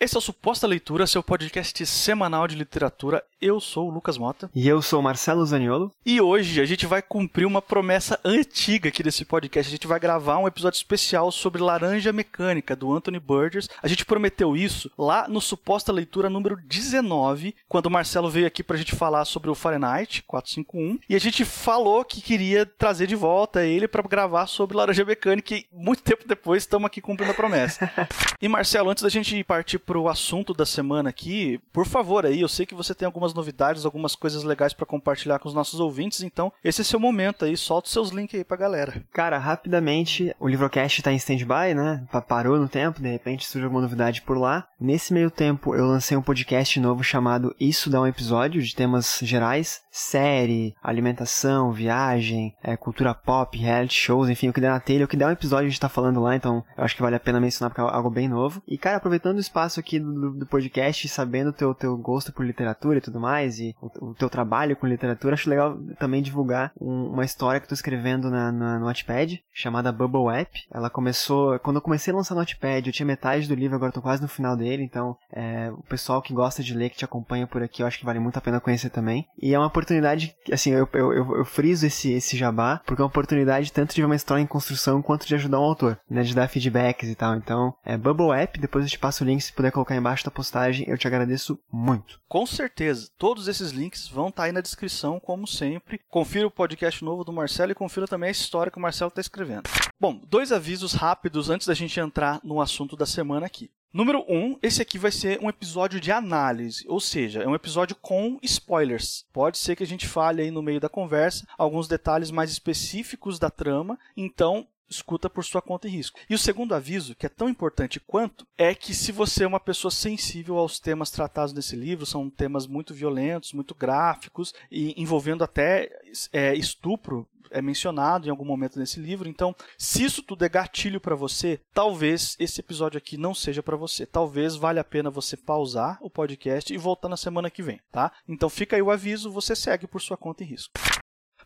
Esse é o Suposta Leitura, seu podcast semanal de literatura. Eu sou o Lucas Mota. E eu sou o Marcelo Zaniolo. E hoje a gente vai cumprir uma promessa antiga aqui desse podcast. A gente vai gravar um episódio especial sobre Laranja Mecânica, do Anthony Burgess. A gente prometeu isso lá no Suposta Leitura número 19, quando o Marcelo veio aqui pra gente falar sobre o Fahrenheit 451. E a gente falou que queria trazer de volta ele para gravar sobre Laranja Mecânica. E muito tempo depois estamos aqui cumprindo a promessa. e Marcelo, antes da gente partir pro assunto da semana aqui, por favor aí, eu sei que você tem algumas novidades, algumas coisas legais para compartilhar com os nossos ouvintes, então esse é seu momento aí, solta os seus links aí pra galera. Cara, rapidamente, o Livrocast tá em stand-by, né? Parou no tempo, de repente surge alguma novidade por lá. Nesse meio tempo, eu lancei um podcast novo chamado Isso Dá um Episódio, de temas gerais, série, alimentação, viagem, é, cultura pop, reality shows, enfim, o que der na telha, o que der um episódio a gente tá falando lá, então eu acho que vale a pena mencionar porque é algo bem novo. E, cara, aproveitando o espaço aqui do, do podcast, sabendo o teu, teu gosto por literatura e tudo mais, e o, o teu trabalho com literatura, acho legal também divulgar um, uma história que tô escrevendo na, na, no Notepad, chamada Bubble App. Ela começou, quando eu comecei a lançar no Notepad, eu tinha metade do livro, agora tô quase no final dele, então é, o pessoal que gosta de ler, que te acompanha por aqui, eu acho que vale muito a pena conhecer também. E é uma oportunidade, assim, eu, eu, eu, eu friso esse, esse jabá, porque é uma oportunidade tanto de ver uma história em construção, quanto de ajudar um autor, né, de dar feedbacks e tal. Então, é Bubble App, depois eu te passo o link se puder colocar embaixo da postagem, eu te agradeço muito. Com certeza. Todos esses links vão estar tá aí na descrição, como sempre. Confira o podcast novo do Marcelo e confira também a história que o Marcelo está escrevendo. Bom, dois avisos rápidos antes da gente entrar no assunto da semana aqui. Número 1, um, esse aqui vai ser um episódio de análise, ou seja, é um episódio com spoilers. Pode ser que a gente fale aí no meio da conversa alguns detalhes mais específicos da trama, então escuta por sua conta e risco. E o segundo aviso, que é tão importante quanto, é que se você é uma pessoa sensível aos temas tratados nesse livro, são temas muito violentos, muito gráficos e envolvendo até é, estupro é mencionado em algum momento nesse livro. Então, se isso tudo é gatilho para você, talvez esse episódio aqui não seja para você. Talvez valha a pena você pausar o podcast e voltar na semana que vem, tá? Então, fica aí o aviso, você segue por sua conta e risco.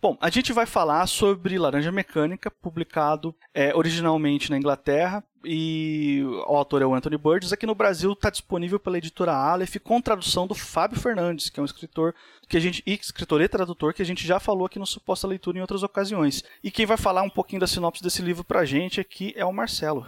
Bom, a gente vai falar sobre Laranja Mecânica, publicado é, originalmente na Inglaterra, e o autor é o Anthony Burgess. Aqui no Brasil está disponível pela editora Aleph com tradução do Fábio Fernandes, que é um escritor que a gente e escritor e tradutor que a gente já falou aqui no Suposta Leitura em outras ocasiões. E quem vai falar um pouquinho da sinopse desse livro pra gente aqui é o Marcelo.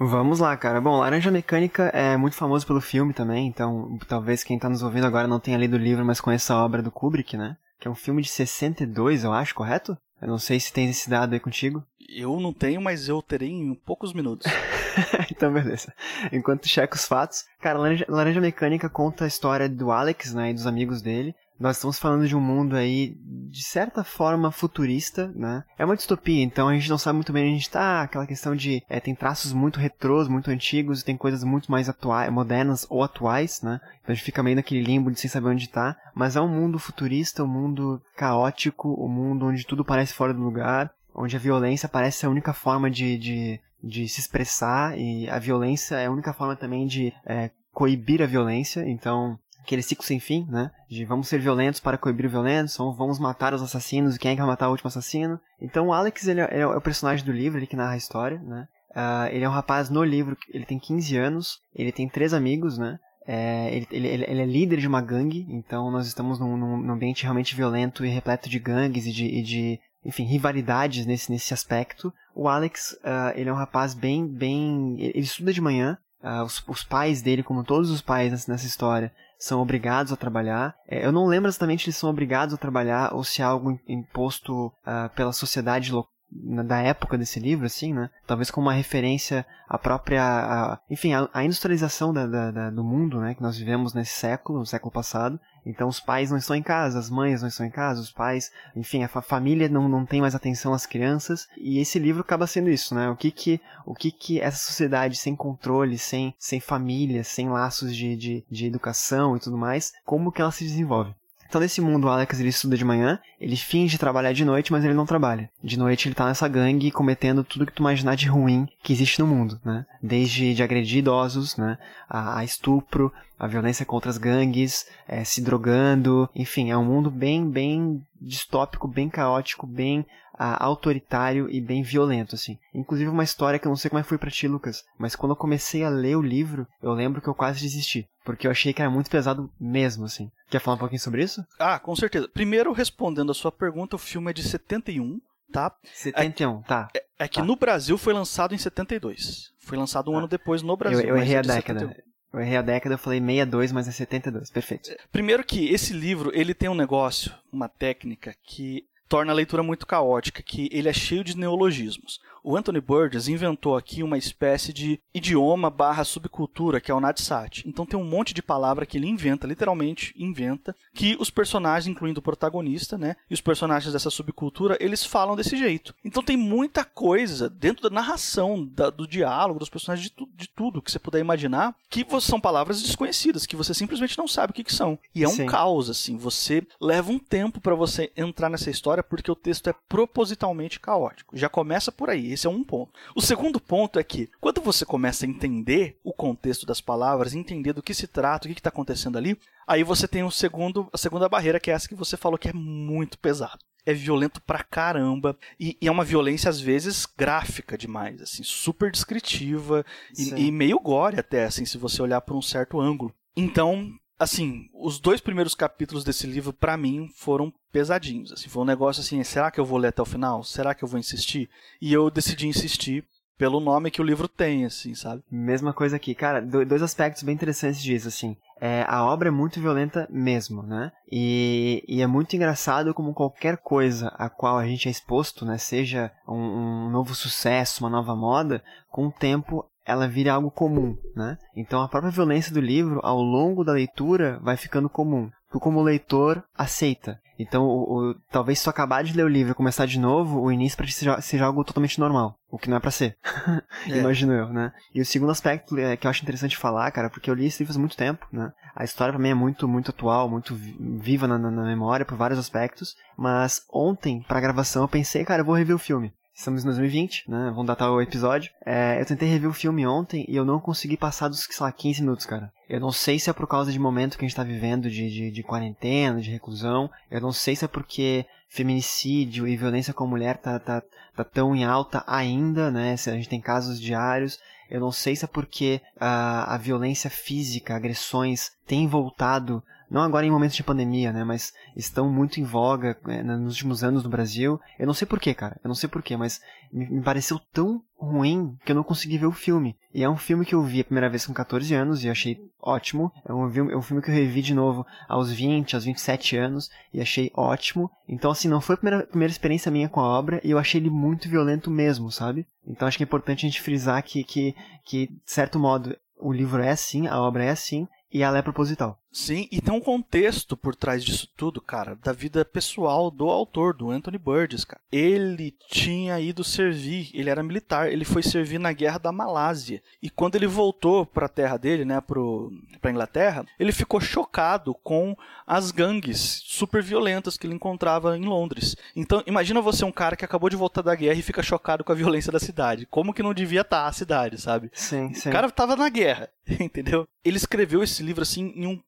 Vamos lá, cara. Bom, Laranja Mecânica é muito famoso pelo filme também, então talvez quem está nos ouvindo agora não tenha lido o livro, mas conheça a obra do Kubrick, né? Que é um filme de 62, eu acho, correto? Eu não sei se tem esse dado aí contigo. Eu não tenho, mas eu terei em poucos minutos. então, beleza. Enquanto checa os fatos. Cara, Laranja, Laranja Mecânica conta a história do Alex, né, e dos amigos dele, nós estamos falando de um mundo aí, de certa forma, futurista, né? É uma distopia, então a gente não sabe muito bem onde a gente tá, aquela questão de, é, tem traços muito retrôs, muito antigos, e tem coisas muito mais atuais, modernas ou atuais, né? Então a gente fica meio naquele limbo de sem saber onde tá, mas é um mundo futurista, um mundo caótico, um mundo onde tudo parece fora do lugar, onde a violência parece a única forma de, de, de se expressar, e a violência é a única forma também de é, coibir a violência, então aquele ciclo sem fim, né? De vamos ser violentos para coibir o ou vamos matar os assassinos, e quem é que vai matar o último assassino. Então o Alex, ele é, é o personagem do livro, ele que narra a história, né? Uh, ele é um rapaz no livro, ele tem 15 anos, ele tem três amigos, né? É, ele, ele, ele, é líder de uma gangue, então nós estamos num, num ambiente realmente violento e repleto de gangues e de, e de enfim, rivalidades nesse, nesse aspecto. O Alex, uh, ele é um rapaz bem, bem, ele estuda de manhã, uh, os, os pais dele, como todos os pais nessa, história, são obrigados a trabalhar. É, eu não lembro exatamente se eles são obrigados a trabalhar ou se é algo imposto uh, pela sociedade local da época desse livro, assim, né? Talvez como uma referência à própria, a, enfim, a industrialização da, da, da, do mundo, né? Que nós vivemos nesse século, no século passado. Então os pais não estão em casa, as mães não estão em casa, os pais, enfim, a fa família não, não tem mais atenção às crianças. E esse livro acaba sendo isso, né? O que que, o que, que essa sociedade sem controle, sem, sem família, sem laços de, de, de educação e tudo mais, como que ela se desenvolve? Então, nesse mundo, o Alex ele estuda de manhã, ele finge trabalhar de noite, mas ele não trabalha. De noite, ele tá nessa gangue cometendo tudo que tu imaginar de ruim que existe no mundo, né? Desde de agredir idosos, né? A, a estupro, a violência contra as gangues, é, se drogando, enfim, é um mundo bem, bem distópico, bem caótico, bem autoritário e bem violento, assim. Inclusive uma história que eu não sei como é que foi pra ti, Lucas, mas quando eu comecei a ler o livro, eu lembro que eu quase desisti. Porque eu achei que era muito pesado mesmo, assim. Quer falar um pouquinho sobre isso? Ah, com certeza. Primeiro, respondendo a sua pergunta, o filme é de 71, tá? 71, tá. É, é que tá. no Brasil foi lançado em 72. Foi lançado um tá. ano depois no Brasil. Eu, eu errei a década. 71. Eu errei a década, eu falei 62, mas é 72. Perfeito. Primeiro que esse livro, ele tem um negócio, uma técnica que torna a leitura muito caótica, que ele é cheio de neologismos. O Anthony Burgess inventou aqui uma espécie de idioma barra subcultura, que é o Nadsat. Então tem um monte de palavra que ele inventa, literalmente inventa, que os personagens, incluindo o protagonista, né, e os personagens dessa subcultura, eles falam desse jeito. Então tem muita coisa dentro da narração, da, do diálogo, dos personagens, de, tu, de, tudo que você puder imaginar, que são palavras desconhecidas, que você simplesmente não sabe o que, que são. E é um Sim. caos, assim. Você leva um tempo para você entrar nessa história, porque o texto é propositalmente caótico. Já começa por aí esse é um ponto. O segundo ponto é que, quando você começa a entender o contexto das palavras, entender do que se trata, o que está acontecendo ali, aí você tem o segundo, a segunda barreira, que é essa que você falou que é muito pesado é violento pra caramba. E, e, é uma violência, às vezes, gráfica demais, assim, super descritiva e, e, meio gore até, assim, se você olhar por um certo ângulo. Então, assim, os dois primeiros capítulos desse livro, para mim, foram pesadinhos. Assim, foi um negócio assim, será que eu vou ler até o final? Será que eu vou insistir? E eu decidi insistir pelo nome que o livro tem, assim, sabe? Mesma coisa aqui. Cara, dois aspectos bem interessantes disso, assim. É, a obra é muito violenta mesmo, né? E, e, é muito engraçado como qualquer coisa a qual a gente é exposto, né? Seja um, um novo sucesso, uma nova moda, com o tempo ela vira algo comum, né? Então a própria violência do livro, ao longo da leitura, vai ficando comum. Tu como leitor aceita. Então, o, o, talvez se tu acabar de ler o livro e começar de novo, o início para ti seja, seja, algo totalmente normal. O que não é para ser. é. Imagino eu, né? E o segundo aspecto é, que eu acho interessante falar, cara, porque eu li esse livro há muito tempo, né? A história para mim é muito, muito atual, muito viva na, na, na memória por vários aspectos. Mas ontem, pra gravação, eu pensei, cara, eu vou rever o filme. Estamos em 2020, né? Vamos datar o episódio. É, eu tentei rever o filme ontem e eu não consegui passar dos, sei lá, 15 minutos, cara. Eu não sei se é por causa de momento que a gente tá vivendo de, de, de quarentena, de reclusão. Eu não sei se é porque feminicídio e violência com a mulher tá, tá, tá tão em alta ainda, né? Se a gente tem casos diários. Eu não sei se é porque a, a violência física, agressões, tem voltado não agora em momentos de pandemia, né, mas estão muito em voga é, nos últimos anos no Brasil. Eu não sei porquê, cara, eu não sei porquê, mas me, pareceu tão ruim que eu não consegui ver o filme. E é um filme que eu vi a primeira vez com 14 anos e achei ótimo. É um, é um filme que eu revi de novo aos 20, aos 27 anos e achei ótimo. Então, assim, não foi a primeira, primeira experiência minha com a obra e eu achei ele muito violento mesmo, sabe? Então acho que é importante a gente frisar que, que, que de certo modo, o livro é assim, a obra é assim, e ela é proposital. Sim, e tem um contexto por trás disso tudo, cara, da vida pessoal do autor, do Anthony Burgess, cara. Ele tinha ido servir, ele era militar, ele foi servir na guerra da Malásia. E quando ele voltou para a terra dele, né, pro, pra Inglaterra, ele ficou chocado com as gangues super violentas que ele encontrava em Londres. Então, imagina você um cara que acabou de voltar da guerra e fica chocado com a violência da cidade. Como que não devia estar tá a cidade, sabe? Sim, sim. O cara tava na guerra, entendeu? Ele escreveu esse livro assim em um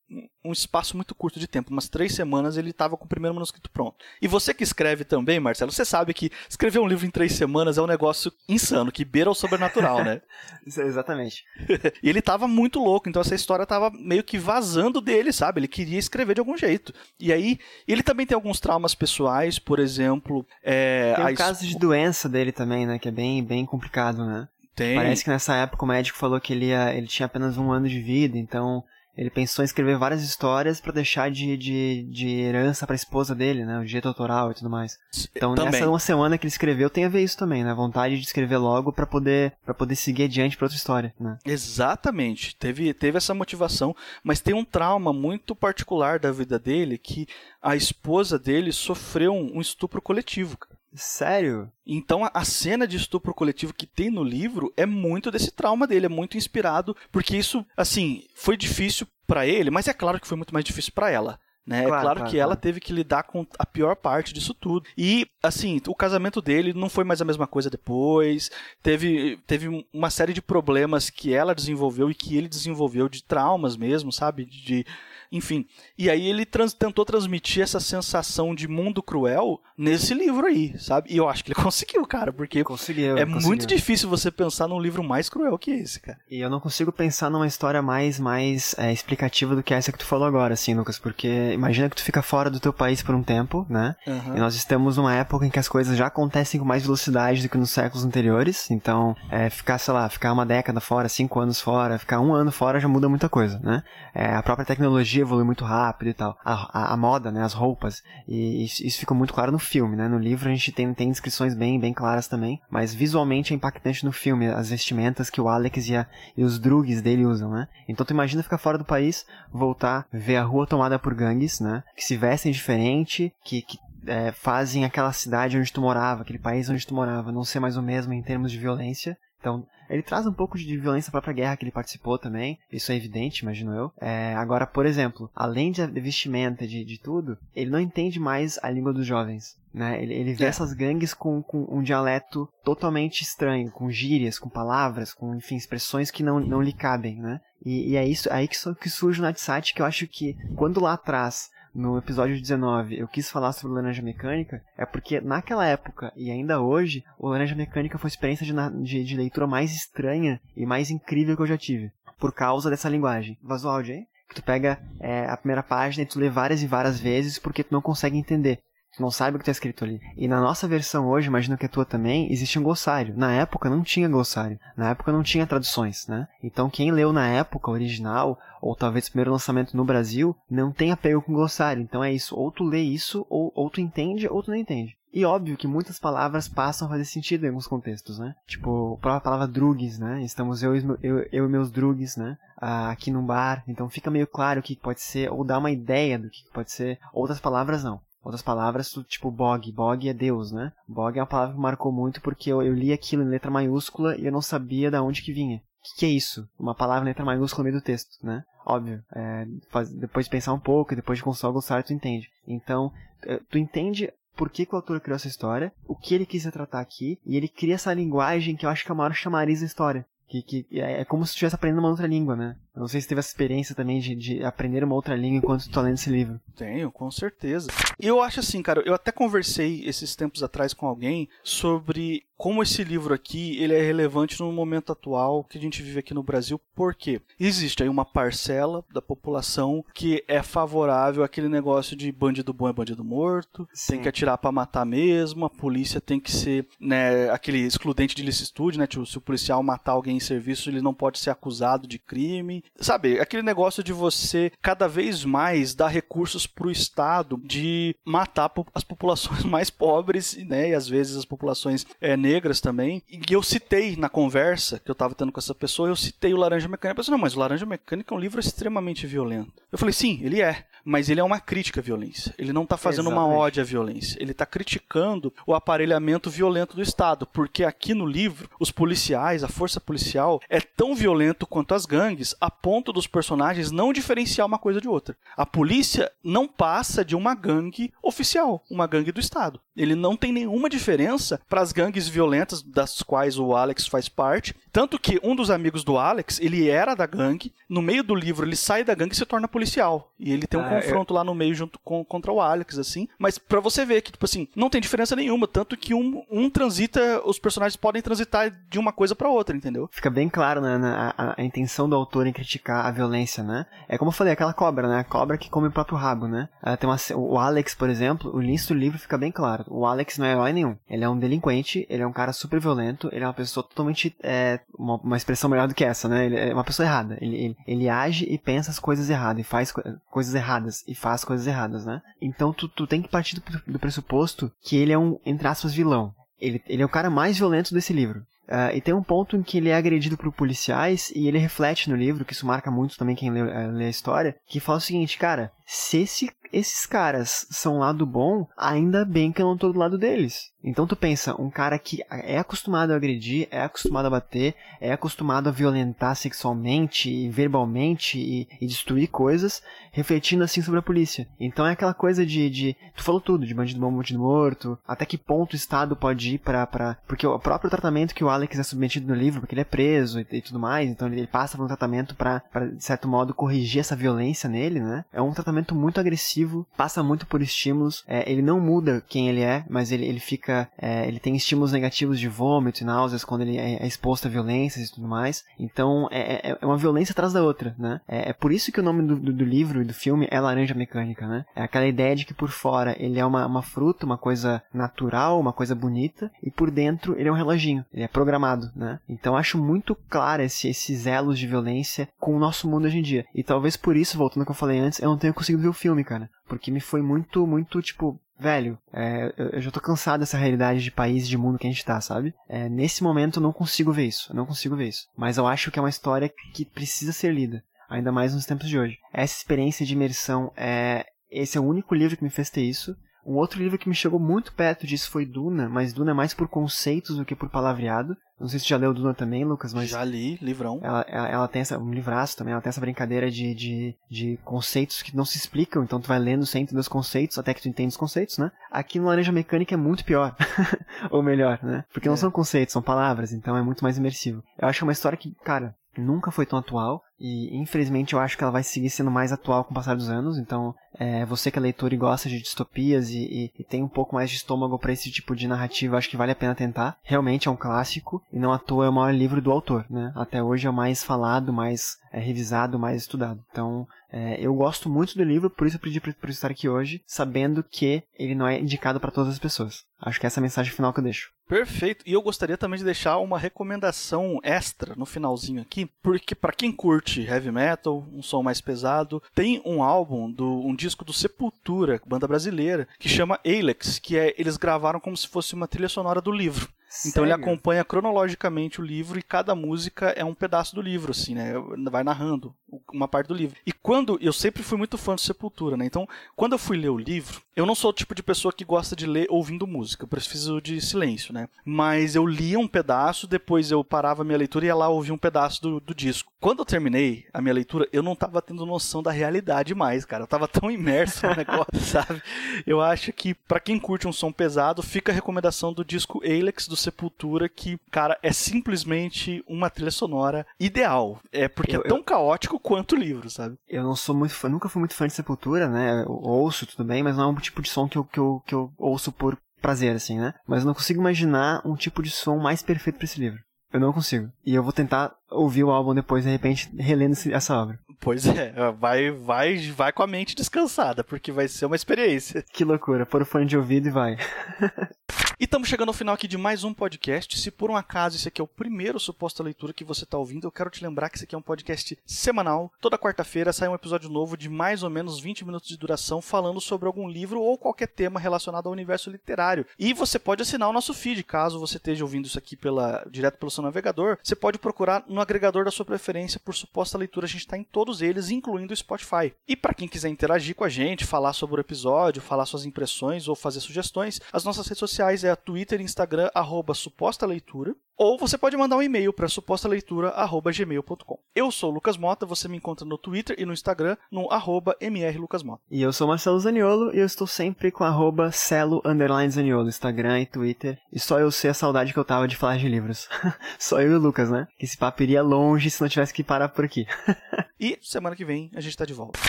um espaço muito curto de tempo, umas três semanas ele estava com o primeiro manuscrito pronto. E você que escreve também, Marcelo, você sabe que escrever um livro em três semanas é um negócio insano, que beira o sobrenatural, né? Exatamente. e ele estava muito louco, então essa história estava meio que vazando dele, sabe? Ele queria escrever de algum jeito. E aí, ele também tem alguns traumas pessoais, por exemplo. É, tem um caso de doença dele também, né? Que é bem, bem complicado, né? Tem. Parece que nessa época o médico falou que ele, ia, ele tinha apenas um ano de vida, então ele pensou em escrever várias histórias para deixar de, de, de herança para a esposa dele, né? O direito autoral e tudo mais. Então, também. nessa uma semana que ele escreveu, tem a ver isso também, né? A vontade de escrever logo para poder para poder seguir adiante para outra história, né? Exatamente. Teve, teve essa motivação, mas tem um trauma muito particular da vida dele que a esposa dele sofreu um, um estupro coletivo, cara. Sério? Então a cena de estupro coletivo que tem no livro é muito desse trauma dele, é muito inspirado, porque isso, assim, foi difícil para ele, mas é claro que foi muito mais difícil para ela. Né? Claro, é claro, claro que ela teve que lidar com a pior parte disso tudo. E, assim, o casamento dele não foi mais a mesma coisa depois. Teve, teve uma série de problemas que ela desenvolveu e que ele desenvolveu, de traumas mesmo, sabe? De, enfim. E aí ele trans, tentou transmitir essa sensação de mundo cruel nesse livro aí, sabe? E eu acho que ele conseguiu, cara, porque conseguiu, é conseguiu. muito difícil você pensar num livro mais cruel que esse, cara. E eu não consigo pensar numa história mais, mais é, explicativa do que essa que tu falou agora, assim, Lucas, porque imagina que tu fica fora do teu país por um tempo, né? Uhum. E nós estamos numa época em que as coisas já acontecem com mais velocidade do que nos séculos anteriores, então é, ficar, sei lá, ficar uma década fora, cinco anos fora, ficar um ano fora já muda muita coisa, né? É, a própria tecnologia evolui muito rápido e tal. A, a, a moda, né, as roupas, e isso, isso ficou muito claro no filme, né? No livro a gente tem, tem descrições bem, bem claras também, mas visualmente é impactante no filme, as vestimentas que o Alex e, a, e os drugs dele usam, né? Então tu imagina ficar fora do país, voltar, ver a rua tomada por gangues, né? Que se vestem diferente, que, que é, fazem aquela cidade onde tu morava, aquele país onde tu morava, não ser mais o mesmo em termos de violência. Então, ele traz um pouco de violência à própria guerra que ele participou também. Isso é evidente, imagino eu. É, agora, por exemplo, além de vestimenta, de, de tudo, ele não entende mais a língua dos jovens. Né? Ele, ele vê é. essas gangues com, com, um dialeto totalmente estranho, com gírias, com palavras, com, enfim, expressões que não, não lhe cabem, né? E, e é isso aí que, que surge o Natsat, que eu acho que, quando lá atrás no episódio 19 eu quis falar sobre Laranja Mecânica é porque naquela época e ainda hoje, o Laranja Mecânica foi a experiência de, de, de leitura mais estranha e mais incrível que eu já tive. Por causa dessa linguagem. Vazou áudio aí? Que tu pega é, a primeira página e tu lê várias e várias vezes porque tu não consegue entender. Não sabe o que está escrito ali. E na nossa versão hoje, imagino que a tua também, existe um glossário. Na época não tinha glossário. Na época não tinha traduções, né? Então quem leu na época original, ou talvez primeiro lançamento no Brasil, não tem apego com glossário. Então é isso. Ou tu lê isso, ou, ou tu entende, ou tu não entende. E óbvio que muitas palavras passam a fazer sentido em alguns contextos, né? Tipo, a própria palavra drugs, né? Estamos eu, eu, eu e meus drugs, né? Ah, aqui num bar. Então fica meio claro o que pode ser, ou dá uma ideia do que pode ser. Outras palavras não. Outras palavras, tipo Bog. Bog é Deus, né? Bog é uma palavra que marcou muito porque eu, eu li aquilo em letra maiúscula e eu não sabia de onde que vinha. O que, que, é isso? Uma palavra em letra maiúscula no meio do texto, né? Óbvio. É, faz, depois de pensar um pouco, depois de consultar o glossário, tu entende. Então, é, tu entende por que, que, o autor criou essa história, o que ele quis retratar aqui, e ele cria essa linguagem que eu acho que é a maior chamariz da história. Que, que é, é como se estivesse aprendendo uma outra língua, né? Eu não sei se teve essa experiência também de, de aprender uma outra língua enquanto tu tá lendo esse livro. Tenho, com certeza. E eu acho assim, cara, eu até conversei esses tempos atrás com alguém sobre como esse livro aqui ele é relevante no momento atual que a gente vive aqui no Brasil. Por quê? Existe aí uma parcela da população que é favorável àquele negócio de bandido bom é bandido morto, Sim. tem que atirar para matar mesmo, a polícia tem que ser né, aquele excludente de licitude, né? Tipo, se o policial matar alguém em serviço, ele não pode ser acusado de crime. Sabe, aquele negócio de você cada vez mais dar recursos para o Estado de matar as populações mais pobres, né? E às vezes as populações é, negras também. E eu citei na conversa que eu tava tendo com essa pessoa, eu citei o Laranja Mecânica. Eu pensei, não, mas o Laranja Mecânica é um livro extremamente violento. Eu falei, sim, ele é. Mas ele é uma crítica à violência. Ele não tá fazendo Exatamente. uma ódio à violência. Ele tá criticando o aparelhamento violento do Estado. Porque aqui no livro, os policiais, a força policial, é tão violento quanto as gangues, a ponto dos personagens não diferenciar uma coisa de outra. A polícia não passa de uma gangue oficial, uma gangue do Estado. Ele não tem nenhuma diferença para as gangues violentas das quais o Alex faz parte. Tanto que um dos amigos do Alex, ele era da gangue. No meio do livro, ele sai da gangue e se torna policial. E ele tem um ah, confronto eu... lá no meio junto com, contra o Alex, assim. Mas para você ver que, tipo assim, não tem diferença nenhuma. Tanto que um, um transita, os personagens podem transitar de uma coisa para outra, entendeu? Fica bem claro, né, a, a, intenção do autor em criticar a violência, né? É como eu falei, aquela cobra, né? A cobra que come o próprio rabo, né? Ela tem uma, o Alex, por exemplo, o início do livro fica bem claro o Alex não é herói nenhum. Ele é um delinquente, ele é um cara super violento, ele é uma pessoa totalmente. É, uma, uma expressão melhor do que essa, né? Ele é uma pessoa errada. Ele, ele, ele age e pensa as coisas erradas, e faz co coisas erradas, e faz coisas erradas, né? Então tu, tu tem que partir do, do pressuposto que ele é um, entre aspas, vilão. Ele, ele é o cara mais violento desse livro. Uh, e tem um ponto em que ele é agredido por policiais e ele reflete no livro, que isso marca muito também quem lê, uh, lê, a história, que fala o seguinte, cara, se esse, esses caras são lado bom, ainda bem que eu não tô do lado deles. Então tu pensa, um cara que é acostumado a agredir, é acostumado a bater, é acostumado a violentar sexualmente e verbalmente e, e destruir coisas, refletindo assim sobre a polícia. Então é aquela coisa de, de tu falou tudo, de bandido bom, bandido morto, até que ponto o Estado pode ir pra, pra porque o próprio tratamento que o Alex é submetido no livro, porque ele é preso e, e tudo mais, então ele, ele passa por um tratamento para de certo modo corrigir essa violência nele, né? É um tratamento muito agressivo, passa muito por estímulos, é, ele não muda quem ele é, mas ele, ele fica é, ele tem estímulos negativos de vômito e náuseas quando ele é, é exposto a violências e tudo mais. Então é, é, é uma violência atrás da outra, né? É, é por isso que o nome do, do, do, livro e do filme é Laranja Mecânica, né? É aquela ideia de que por fora ele é uma, uma fruta, uma coisa natural, uma coisa bonita, e por dentro ele é um reloginho, ele é programado, né? Então acho muito claro esse, esses elos de violência com o nosso mundo hoje em dia. E talvez por isso, voltando ao que eu falei antes, eu não tenha conseguido ver o filme, cara. Porque me foi muito, muito, tipo, velho, é, eu já tô cansado dessa realidade de país de mundo que a gente tá, sabe? É, nesse momento eu não consigo ver isso, eu não consigo ver isso. Mas eu acho que é uma história que precisa ser lida, ainda mais nos tempos de hoje. Essa experiência de imersão é. Esse é o único livro que me fez ter isso. Um outro livro que me chegou muito perto disso foi Duna, mas Duna é mais por conceitos do que por palavreado. Não sei se você já leu Duna também, Lucas, mas. Já li, livrão. Ela, ela, ela, tem essa, um livraço também, ela tem essa brincadeira de, de, de conceitos que não se explicam, então tu vai lendo sem entender os conceitos, até que tu entende os conceitos, né? Aqui no Laranja Mecânica é muito pior. Ou melhor, né? Porque não é. são conceitos, são palavras, então é muito mais imersivo. Eu acho uma história que, cara, nunca foi tão atual e infelizmente eu acho que ela vai seguir sendo mais atual com o passar dos anos. Então, é, você que é leitor e gosta de distopias e, e, e tem um pouco mais de estômago para esse tipo de narrativa, acho que vale a pena tentar. Realmente é um clássico e não à toa é o maior livro do autor, né? Até hoje é o mais falado, mais é, revisado, mais estudado. Então, é, eu gosto muito do livro, por isso eu pedi para estar aqui hoje, sabendo que ele não é indicado para todas as pessoas. Acho que essa é a mensagem final que eu deixo. Perfeito. E eu gostaria também de deixar uma recomendação extra no finalzinho aqui, porque para quem curte heavy metal, um som mais pesado, tem um álbum do um disco do Sepultura, banda brasileira, que chama Alex, que é eles gravaram como se fosse uma trilha sonora do livro. Então ele acompanha cronologicamente o livro e cada música é um pedaço do livro, assim, né? Vai narrando uma parte do livro. E quando eu sempre fui muito fã de Sepultura, né? Então, quando eu fui ler o livro, eu não sou o tipo de pessoa que gosta de ler ouvindo música, eu preciso de silêncio, né? Mas eu lia um pedaço, depois eu parava a minha leitura e ia lá ouvir um pedaço do, do disco. Quando eu terminei a minha leitura, eu não tava tendo noção da realidade mais, cara. Eu tava tão imerso no negócio, sabe? Eu acho que para quem curte um som pesado, fica a recomendação do disco Alex do Sepultura, que, cara, é simplesmente uma trilha sonora ideal. É porque eu, é tão eu... caótico quanto o livro, sabe? Eu não sou muito fã, nunca fui muito fã de Sepultura, né? Eu ouço tudo bem, mas não é um tipo de som que eu, que eu, que eu ouço por prazer, assim, né? Mas eu não consigo imaginar um tipo de som mais perfeito para esse livro. Eu não consigo. E eu vou tentar ouvir o álbum depois, de repente, relendo essa obra. Pois é, vai, vai, vai com a mente descansada, porque vai ser uma experiência. Que loucura, pôr o fone de ouvido e vai. E estamos chegando ao final aqui de mais um podcast. Se por um acaso esse aqui é o primeiro suposta leitura que você está ouvindo, eu quero te lembrar que esse aqui é um podcast semanal. Toda quarta-feira sai um episódio novo de mais ou menos 20 minutos de duração falando sobre algum livro ou qualquer tema relacionado ao universo literário. E você pode assinar o nosso feed, caso você esteja ouvindo isso aqui pela, direto pelo seu navegador. Você pode procurar no agregador da sua preferência por suposta leitura. A gente está em todos eles, incluindo o Spotify. E para quem quiser interagir com a gente, falar sobre o episódio, falar suas impressões ou fazer sugestões, as nossas redes sociais é a Twitter e Instagram, arroba suposta leitura. Ou você pode mandar um e-mail para supostaleitura.gmail.com. Eu sou o Lucas Mota, você me encontra no Twitter e no Instagram no arroba mrlucasmota. E eu sou Marcelo Zaniolo e eu estou sempre com arroba celo underline Zaniolo, Instagram e Twitter. E só eu sei a saudade que eu tava de falar de livros. só eu e o Lucas, né? Esse papo iria longe se não tivesse que parar por aqui. e semana que vem a gente tá de volta.